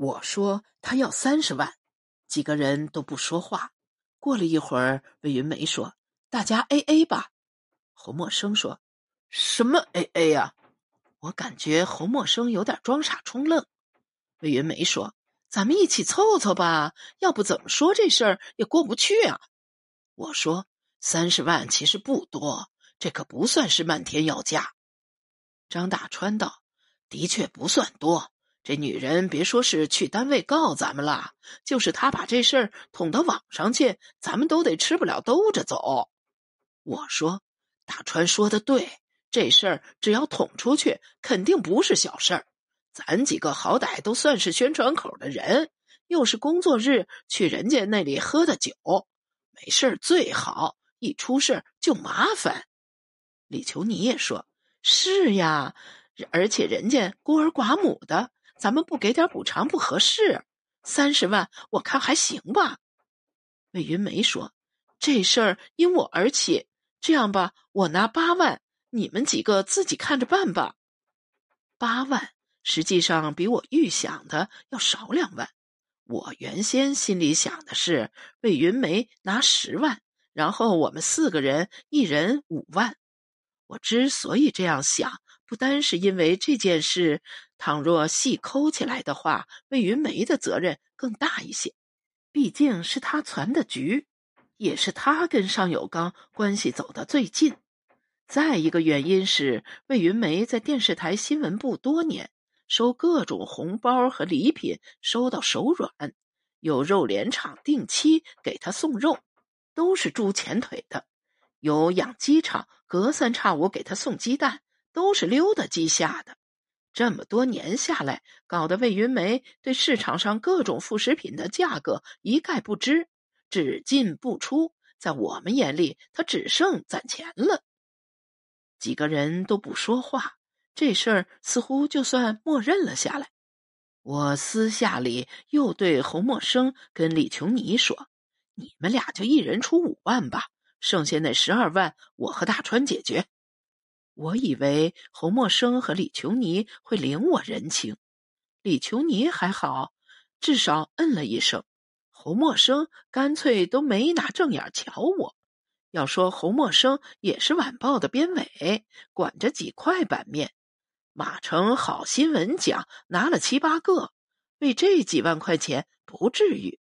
我说他要三十万，几个人都不说话。过了一会儿，魏云梅说：“大家 A A 吧。”侯默生说：“什么 A A 呀？”我感觉侯默生有点装傻充愣。魏云梅说：“咱们一起凑凑吧，要不怎么说这事儿也过不去啊。”我说：“三十万其实不多，这可不算是漫天要价。”张大川道：“的确不算多。”这女人别说是去单位告咱们了，就是她把这事儿捅到网上去，咱们都得吃不了兜着走。我说，大川说的对，这事儿只要捅出去，肯定不是小事儿。咱几个好歹都算是宣传口的人，又是工作日去人家那里喝的酒，没事最好，一出事就麻烦。李求你也说是呀，而且人家孤儿寡母的。咱们不给点补偿不合适，三十万我看还行吧。魏云梅说：“这事儿因我而起，这样吧，我拿八万，你们几个自己看着办吧。”八万实际上比我预想的要少两万。我原先心里想的是魏云梅拿十万，然后我们四个人一人五万。我之所以这样想。不单是因为这件事，倘若细抠起来的话，魏云梅的责任更大一些。毕竟是他攒的局，也是他跟尚有刚关系走得最近。再一个原因是，魏云梅在电视台新闻部多年，收各种红包和礼品，收到手软。有肉联厂定期给他送肉，都是猪前腿的；有养鸡场隔三差五给他送鸡蛋。都是溜达鸡下的，这么多年下来，搞得魏云梅对市场上各种副食品的价格一概不知，只进不出。在我们眼里，他只剩攒钱了。几个人都不说话，这事儿似乎就算默认了下来。我私下里又对侯默生跟李琼妮说：“你们俩就一人出五万吧，剩下那十二万，我和大川解决。”我以为侯默生和李琼妮会领我人情，李琼妮还好，至少嗯了一声。侯默生干脆都没拿正眼瞧我。要说侯默生也是晚报的编委，管着几块版面，马城好新闻奖拿了七八个，为这几万块钱不至于。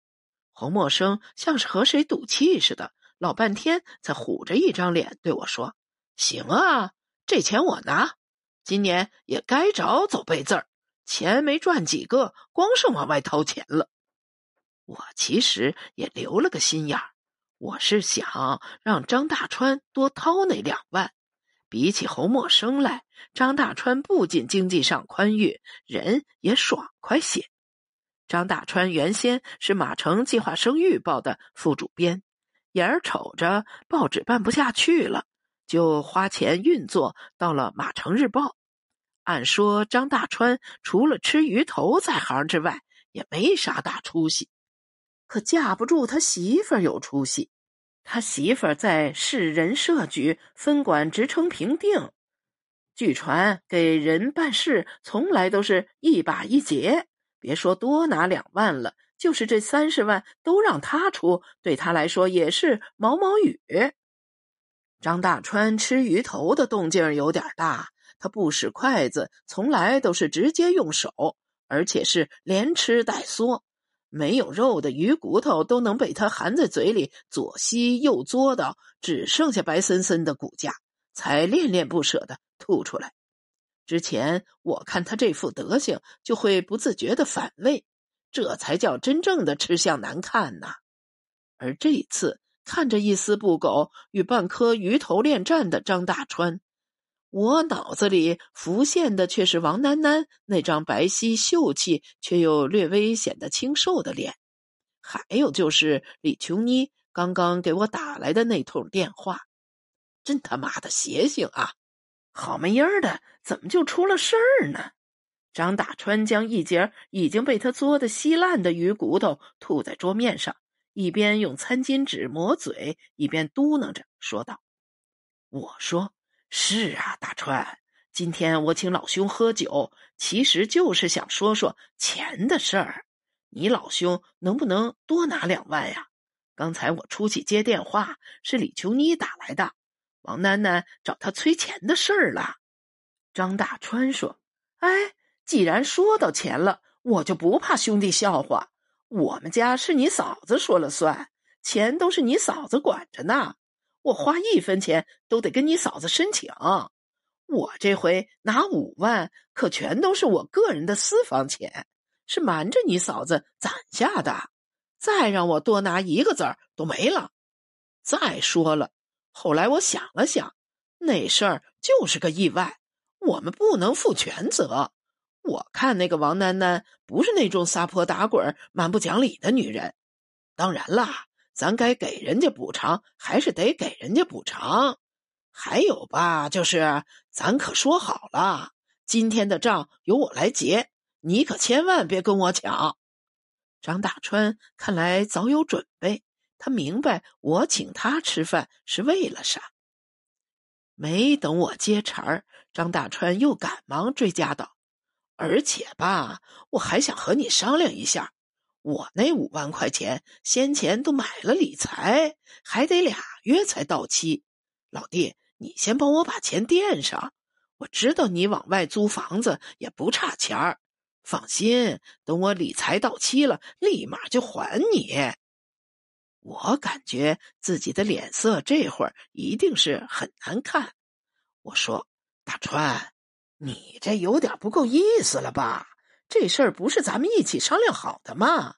侯默生像是和谁赌气似的，老半天才虎着一张脸对我说：“行啊。”这钱我拿，今年也该着走背字儿，钱没赚几个，光是往外掏钱了。我其实也留了个心眼儿，我是想让张大川多掏那两万。比起侯默生来，张大川不仅经济上宽裕，人也爽快些。张大川原先是马城计划生育报的副主编，眼儿瞅着报纸办不下去了。就花钱运作到了《马城日报》。按说张大川除了吃鱼头在行之外，也没啥大出息。可架不住他媳妇有出息。他媳妇在市人社局分管职称评定，据传给人办事从来都是一把一结。别说多拿两万了，就是这三十万都让他出，对他来说也是毛毛雨。张大川吃鱼头的动静有点大，他不使筷子，从来都是直接用手，而且是连吃带嗦，没有肉的鱼骨头都能被他含在嘴里左吸右嘬的，只剩下白森森的骨架，才恋恋不舍的吐出来。之前我看他这副德行，就会不自觉的反胃，这才叫真正的吃相难看呐。而这一次。看着一丝不苟与半颗鱼头恋战的张大川，我脑子里浮现的却是王楠楠那张白皙秀气却又略微显得清瘦的脸，还有就是李琼妮刚刚给我打来的那通电话，真他妈的邪性啊！好没音儿的，怎么就出了事儿呢？张大川将一截已经被他嘬得稀烂的鱼骨头吐在桌面上。一边用餐巾纸抹嘴，一边嘟囔着说道：“我说是啊，大川，今天我请老兄喝酒，其实就是想说说钱的事儿。你老兄能不能多拿两万呀？刚才我出去接电话，是李琼妮打来的，王楠楠找他催钱的事儿了。张大川说：“哎，既然说到钱了，我就不怕兄弟笑话。我们家是你嫂子说了算，钱都是你嫂子管着呢。我花一分钱都得跟你嫂子申请。我这回拿五万，可全都是我个人的私房钱，是瞒着你嫂子攒下的。再让我多拿一个子儿都没了。再说了，后来我想了想，那事儿就是个意外。”我们不能负全责。我看那个王楠楠不是那种撒泼打滚、蛮不讲理的女人。当然啦，咱该给人家补偿，还是得给人家补偿。还有吧，就是咱可说好了，今天的账由我来结，你可千万别跟我抢。张大川看来早有准备，他明白我请他吃饭是为了啥。没等我接茬儿。张大川又赶忙追加道：“而且吧，我还想和你商量一下，我那五万块钱先前都买了理财，还得俩月才到期。老弟，你先帮我把钱垫上。我知道你往外租房子也不差钱儿，放心，等我理财到期了，立马就还你。”我感觉自己的脸色这会儿一定是很难看。我说。大川，你这有点不够意思了吧？这事儿不是咱们一起商量好的吗？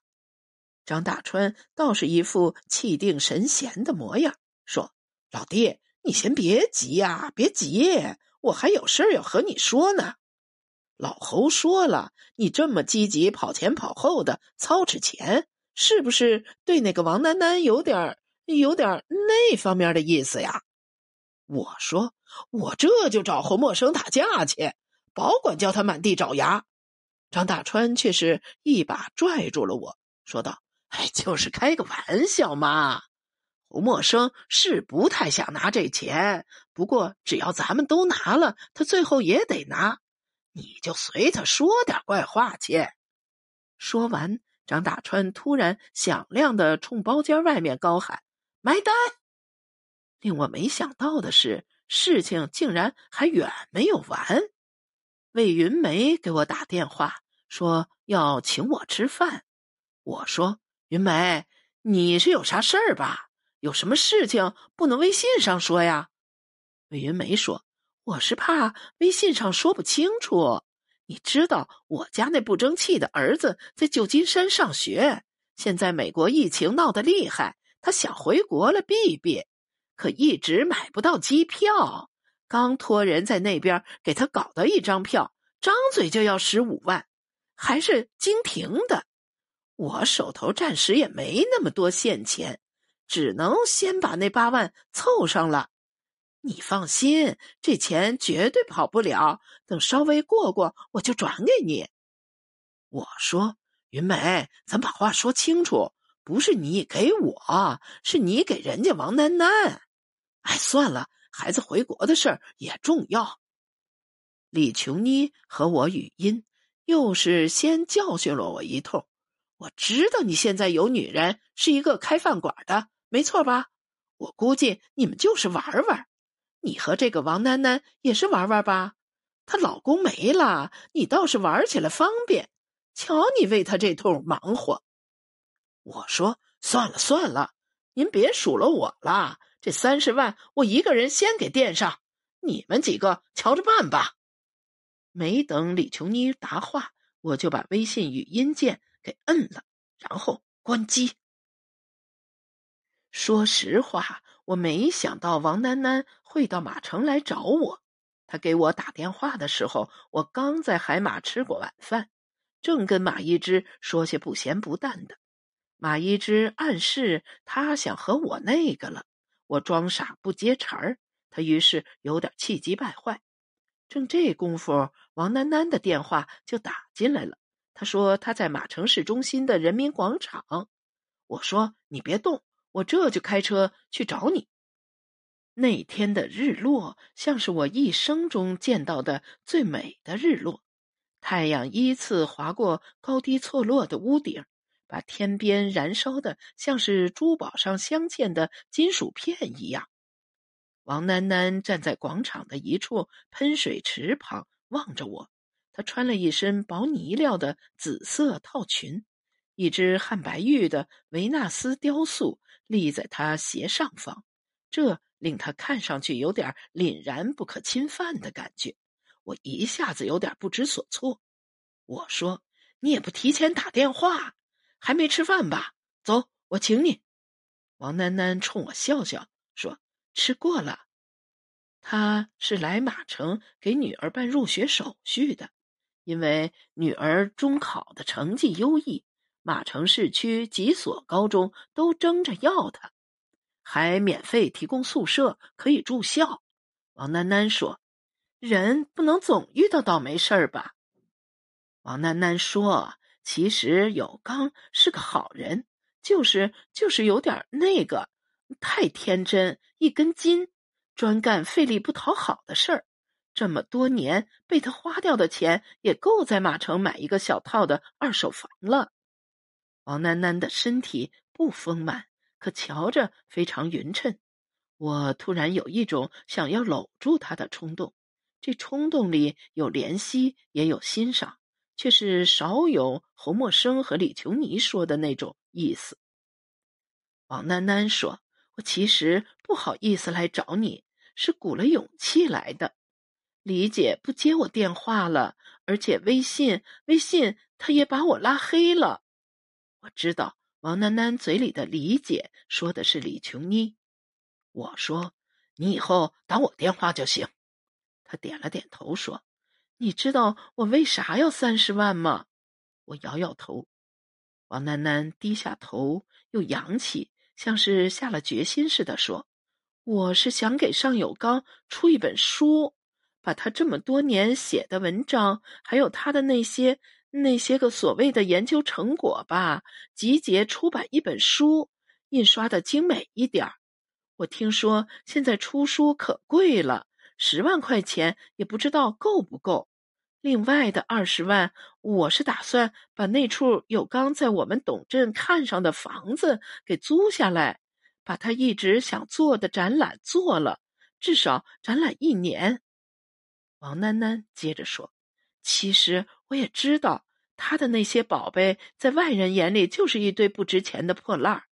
张大春倒是一副气定神闲的模样，说：“老弟，你先别急呀，别急，我还有事要和你说呢。”老侯说了，你这么积极跑前跑后的操持钱，是不是对那个王丹丹有点有点那方面的意思呀？我说。我这就找侯默生打架去，保管叫他满地找牙。张大川却是一把拽住了我，说道：“哎，就是开个玩笑嘛。侯默生是不太想拿这钱，不过只要咱们都拿了，他最后也得拿。你就随他说点怪话去。”说完，张大川突然响亮的冲包间外面高喊：“买单！”令我没想到的是。事情竟然还远没有完，魏云梅给我打电话说要请我吃饭。我说：“云梅，你是有啥事儿吧？有什么事情不能微信上说呀？”魏云梅说：“我是怕微信上说不清楚。你知道我家那不争气的儿子在旧金山上学，现在美国疫情闹得厉害，他想回国了避避。”可一直买不到机票，刚托人在那边给他搞到一张票，张嘴就要十五万，还是经停的。我手头暂时也没那么多现钱，只能先把那八万凑上了。你放心，这钱绝对跑不了。等稍微过过，我就转给你。我说云梅，咱把话说清楚，不是你给我，是你给人家王丹丹。哎，算了，孩子回国的事儿也重要。李琼妮和我语音，又是先教训了我一通。我知道你现在有女人，是一个开饭馆的，没错吧？我估计你们就是玩玩。你和这个王楠楠也是玩玩吧？她老公没了，你倒是玩起来方便。瞧你为她这通忙活。我说算了算了，您别数落我了。这三十万，我一个人先给垫上，你们几个瞧着办吧。没等李琼妮答话，我就把微信语音键给摁了，然后关机。说实话，我没想到王楠楠会到马城来找我。他给我打电话的时候，我刚在海马吃过晚饭，正跟马一之说些不咸不淡的。马一之暗示他想和我那个了。我装傻不接茬儿，他于是有点气急败坏。正这功夫，王楠楠的电话就打进来了。他说他在马城市中心的人民广场。我说你别动，我这就开车去找你。那天的日落像是我一生中见到的最美的日落，太阳依次划过高低错落的屋顶，把天边燃烧的像是珠宝上镶嵌的金属片一样。王囡囡站在广场的一处喷水池旁望着我，她穿了一身薄呢料的紫色套裙，一只汉白玉的维纳斯雕塑立在她斜上方，这令她看上去有点凛然不可侵犯的感觉。我一下子有点不知所措。我说：“你也不提前打电话。”还没吃饭吧？走，我请你。王囡囡冲我笑笑，说：“吃过了。”他是来马城给女儿办入学手续的，因为女儿中考的成绩优异，马城市区几所高中都争着要她，还免费提供宿舍，可以住校。王囡囡说：“人不能总遇到倒霉事儿吧？”王囡囡说。其实有刚是个好人，就是就是有点那个，太天真，一根筋，专干费力不讨好的事儿。这么多年被他花掉的钱，也够在马城买一个小套的二手房了。王囡囡的身体不丰满，可瞧着非常匀称。我突然有一种想要搂住她的冲动，这冲动里有怜惜，也有欣赏。却是少有侯默生和李琼妮说的那种意思。王囡囡说：“我其实不好意思来找你，是鼓了勇气来的。李姐不接我电话了，而且微信微信她也把我拉黑了。我知道王囡囡嘴里的李姐说的是李琼妮。我说你以后打我电话就行。”她点了点头说。你知道我为啥要三十万吗？我摇摇头。王楠楠低下头，又扬起，像是下了决心似的说：“我是想给尚有刚出一本书，把他这么多年写的文章，还有他的那些那些个所谓的研究成果吧，集结出版一本书，印刷的精美一点儿。我听说现在出书可贵了，十万块钱也不知道够不够。”另外的二十万，我是打算把那处有刚在我们董镇看上的房子给租下来，把他一直想做的展览做了，至少展览一年。王囡囡接着说：“其实我也知道，他的那些宝贝在外人眼里就是一堆不值钱的破烂儿，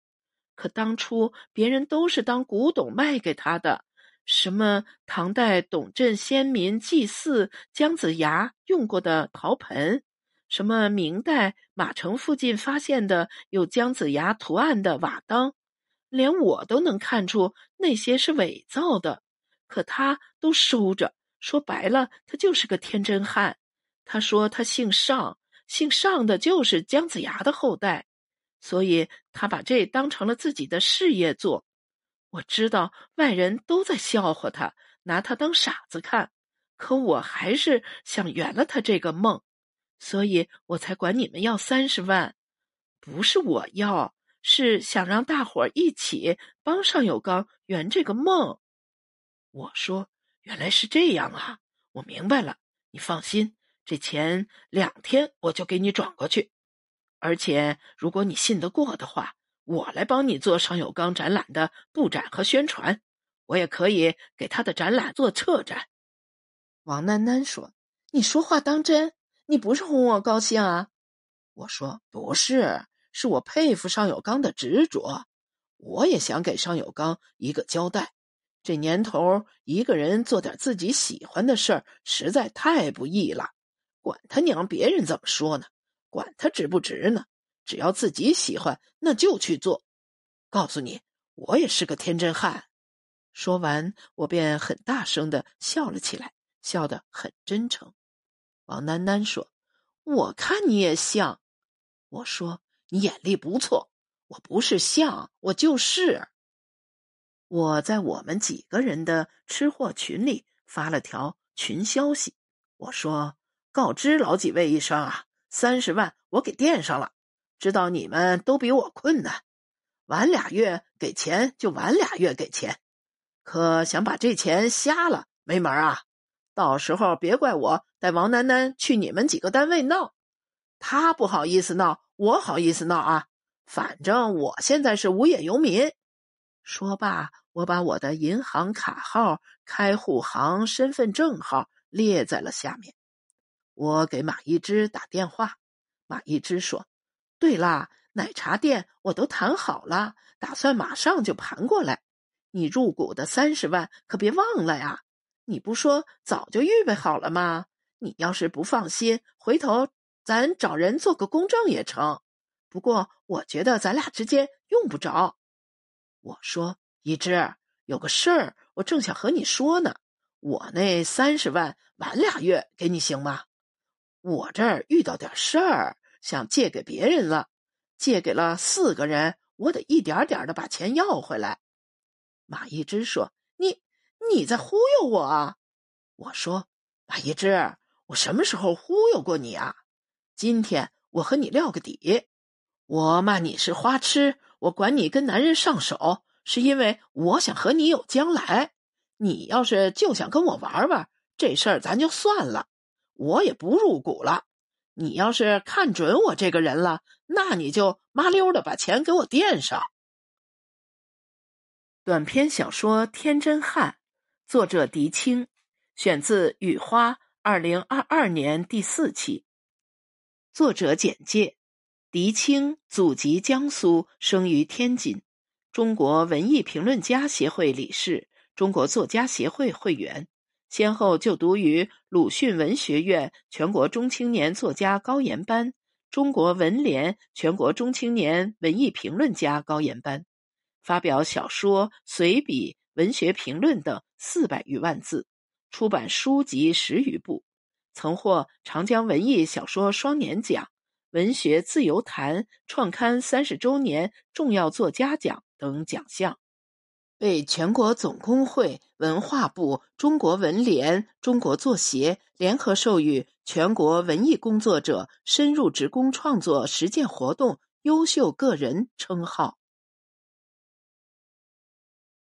可当初别人都是当古董卖给他的。”什么唐代董镇先民祭祀姜子牙用过的陶盆，什么明代马城附近发现的有姜子牙图案的瓦当，连我都能看出那些是伪造的，可他都收着。说白了，他就是个天真汉。他说他姓尚，姓尚的就是姜子牙的后代，所以他把这当成了自己的事业做。我知道外人都在笑话他，拿他当傻子看，可我还是想圆了他这个梦，所以我才管你们要三十万，不是我要，是想让大伙儿一起帮尚有刚圆这个梦。我说：“原来是这样啊，我明白了。你放心，这钱两天我就给你转过去，而且如果你信得过的话。”我来帮你做尚有刚展览的布展和宣传，我也可以给他的展览做策展。王囡囡说：“你说话当真？你不是哄我高兴啊？”我说：“不是，是我佩服尚有刚的执着。我也想给尚有刚一个交代。这年头，一个人做点自己喜欢的事儿，实在太不易了。管他娘别人怎么说呢？管他值不值呢？”只要自己喜欢，那就去做。告诉你，我也是个天真汉。说完，我便很大声的笑了起来，笑得很真诚。王丹丹说：“我看你也像。”我说：“你眼力不错。”我不是像，我就是。我在我们几个人的吃货群里发了条群消息，我说：“告知老几位一声啊，三十万我给垫上了。”知道你们都比我困难，晚俩月给钱就晚俩月给钱，可想把这钱瞎了没门啊！到时候别怪我带王楠楠去你们几个单位闹。他不好意思闹，我好意思闹啊！反正我现在是无业游民。说罢，我把我的银行卡号、开户行、身份证号列在了下面。我给马一之打电话，马一之说：“对啦，奶茶店我都谈好了，打算马上就盘过来。你入股的三十万可别忘了呀！你不说早就预备好了吗？你要是不放心，回头……”咱找人做个公证也成，不过我觉得咱俩之间用不着。我说一枝有个事儿，我正想和你说呢。我那三十万晚俩月给你行吗？我这儿遇到点事儿，想借给别人了，借给了四个人，我得一点点的把钱要回来。马一枝说：“你你在忽悠我啊？”我说：“马一枝，我什么时候忽悠过你啊？”今天我和你撂个底，我骂你是花痴，我管你跟男人上手，是因为我想和你有将来。你要是就想跟我玩玩，这事儿咱就算了，我也不入股了。你要是看准我这个人了，那你就麻溜的把钱给我垫上。短篇小说《天真汉》，作者狄青，选自《雨花》二零二二年第四期。作者简介：狄青，祖籍江苏，生于天津，中国文艺评论家协会理事，中国作家协会会员，先后就读于鲁迅文学院全国中青年作家高研班、中国文联全国中青年文艺评论家高研班，发表小说、随笔、文学评论等四百余万字，出版书籍十余部。曾获长江文艺小说双年奖、文学自由谈创刊三十周年重要作家奖等奖项，被全国总工会、文化部、中国文联、中国作协联合授予“全国文艺工作者深入职工创作实践活动优秀个人”称号。